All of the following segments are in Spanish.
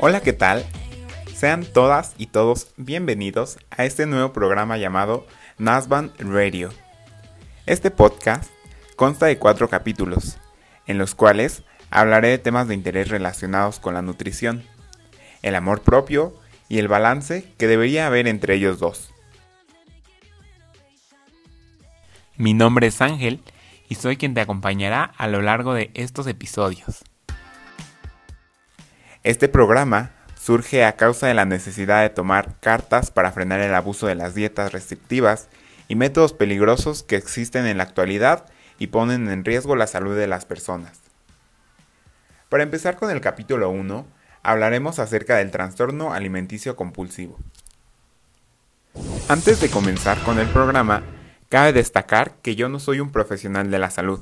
Hola, ¿qué tal? Sean todas y todos bienvenidos a este nuevo programa llamado Nasban Radio. Este podcast consta de cuatro capítulos, en los cuales hablaré de temas de interés relacionados con la nutrición, el amor propio y el balance que debería haber entre ellos dos. Mi nombre es Ángel y soy quien te acompañará a lo largo de estos episodios. Este programa surge a causa de la necesidad de tomar cartas para frenar el abuso de las dietas restrictivas y métodos peligrosos que existen en la actualidad y ponen en riesgo la salud de las personas. Para empezar con el capítulo 1, hablaremos acerca del trastorno alimenticio compulsivo. Antes de comenzar con el programa, cabe destacar que yo no soy un profesional de la salud,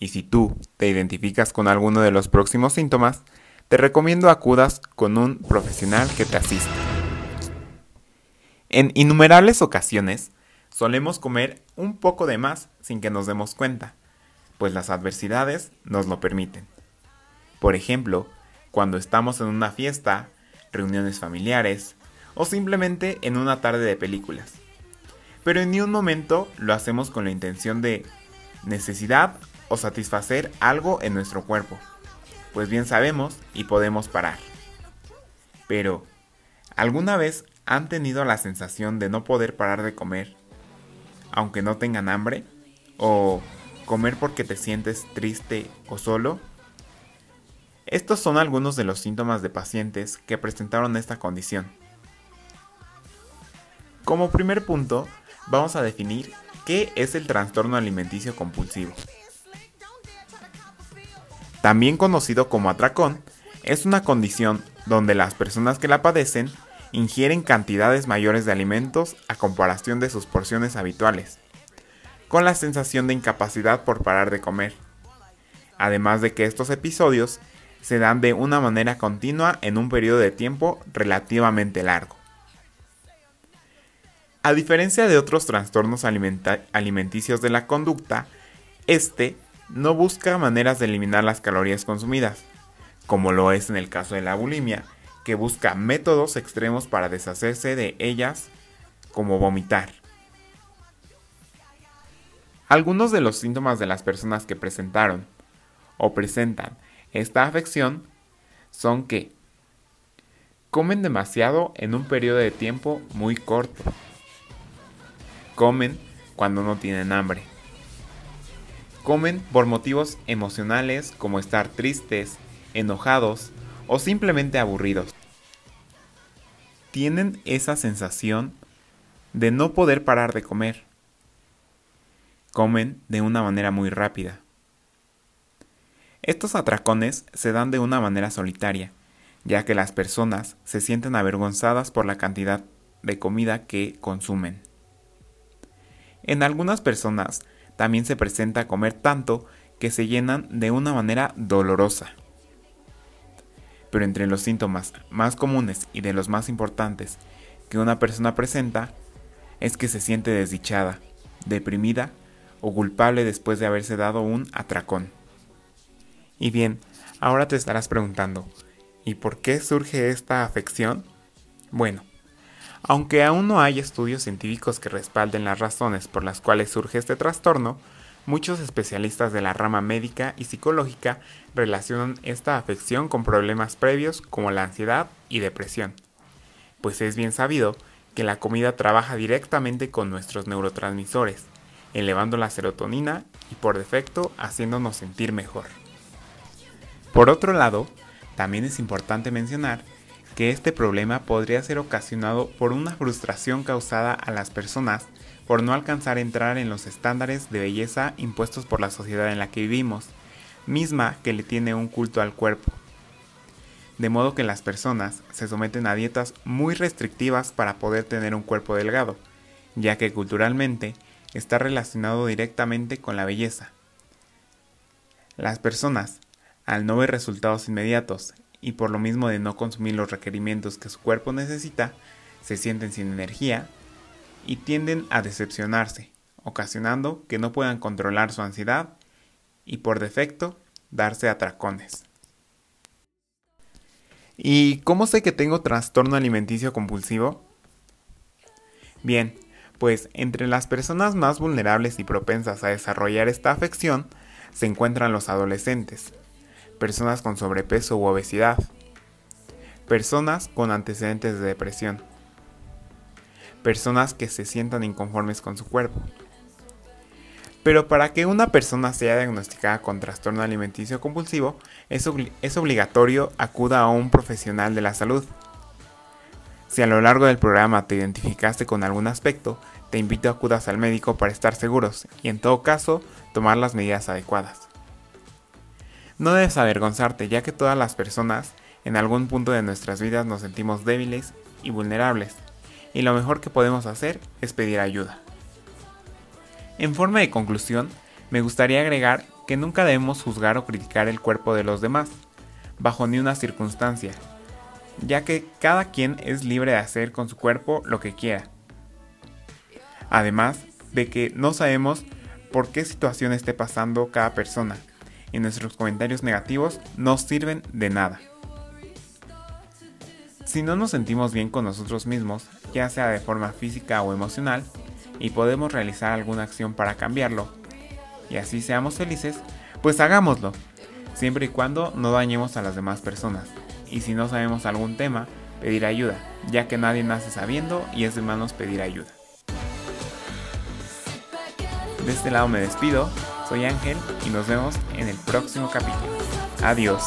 y si tú te identificas con alguno de los próximos síntomas, te recomiendo acudas con un profesional que te asista. En innumerables ocasiones, solemos comer un poco de más sin que nos demos cuenta, pues las adversidades nos lo permiten. Por ejemplo, cuando estamos en una fiesta, reuniones familiares o simplemente en una tarde de películas. Pero en ni un momento lo hacemos con la intención de necesidad o satisfacer algo en nuestro cuerpo, pues bien sabemos y podemos parar. Pero, ¿alguna vez han tenido la sensación de no poder parar de comer, aunque no tengan hambre? ¿O comer porque te sientes triste o solo? Estos son algunos de los síntomas de pacientes que presentaron esta condición. Como primer punto, vamos a definir qué es el trastorno alimenticio compulsivo. También conocido como atracón, es una condición donde las personas que la padecen ingieren cantidades mayores de alimentos a comparación de sus porciones habituales, con la sensación de incapacidad por parar de comer. Además de que estos episodios se dan de una manera continua en un periodo de tiempo relativamente largo. A diferencia de otros trastornos alimenticios de la conducta, este no busca maneras de eliminar las calorías consumidas, como lo es en el caso de la bulimia, que busca métodos extremos para deshacerse de ellas, como vomitar. Algunos de los síntomas de las personas que presentaron o presentan esta afección son que comen demasiado en un periodo de tiempo muy corto. Comen cuando no tienen hambre. Comen por motivos emocionales como estar tristes, enojados o simplemente aburridos. Tienen esa sensación de no poder parar de comer. Comen de una manera muy rápida. Estos atracones se dan de una manera solitaria, ya que las personas se sienten avergonzadas por la cantidad de comida que consumen. En algunas personas también se presenta comer tanto que se llenan de una manera dolorosa. Pero entre los síntomas más comunes y de los más importantes que una persona presenta es que se siente desdichada, deprimida o culpable después de haberse dado un atracón. Y bien, ahora te estarás preguntando, ¿y por qué surge esta afección? Bueno, aunque aún no hay estudios científicos que respalden las razones por las cuales surge este trastorno, muchos especialistas de la rama médica y psicológica relacionan esta afección con problemas previos como la ansiedad y depresión, pues es bien sabido que la comida trabaja directamente con nuestros neurotransmisores, elevando la serotonina y por defecto haciéndonos sentir mejor. Por otro lado, también es importante mencionar que este problema podría ser ocasionado por una frustración causada a las personas por no alcanzar a entrar en los estándares de belleza impuestos por la sociedad en la que vivimos, misma que le tiene un culto al cuerpo. De modo que las personas se someten a dietas muy restrictivas para poder tener un cuerpo delgado, ya que culturalmente está relacionado directamente con la belleza. Las personas al no ver resultados inmediatos y por lo mismo de no consumir los requerimientos que su cuerpo necesita, se sienten sin energía y tienden a decepcionarse, ocasionando que no puedan controlar su ansiedad y por defecto darse atracones. ¿Y cómo sé que tengo trastorno alimenticio compulsivo? Bien, pues entre las personas más vulnerables y propensas a desarrollar esta afección se encuentran los adolescentes, personas con sobrepeso u obesidad, personas con antecedentes de depresión, personas que se sientan inconformes con su cuerpo. Pero para que una persona sea diagnosticada con trastorno alimenticio compulsivo, es, es, obligatorio acuda a un profesional de la salud. Si a lo largo del programa te identificaste con algún aspecto, te invito a acudas al médico para estar seguros y en todo caso tomar las medidas adecuadas. No debes avergonzarte ya que todas las personas en algún punto de nuestras vidas nos sentimos débiles y vulnerables y lo mejor que podemos hacer es pedir ayuda. En forma de conclusión, me gustaría agregar que nunca debemos juzgar o criticar el cuerpo de los demás, bajo ni una circunstancia, ya que cada quien es libre de hacer con su cuerpo lo que quiera. Además de que no sabemos por qué situación esté pasando cada persona, y nuestros comentarios negativos no sirven de nada. Si no nos sentimos bien con nosotros mismos, ya sea de forma física o emocional, y podemos realizar alguna acción para cambiarlo, y así seamos felices, pues hagámoslo, siempre y cuando no dañemos a las demás personas. Y si no sabemos algún tema, pedir ayuda, ya que nadie nace sabiendo y es de manos pedir ayuda. De este lado me despido, soy Ángel y nos vemos en el próximo capítulo. Adiós.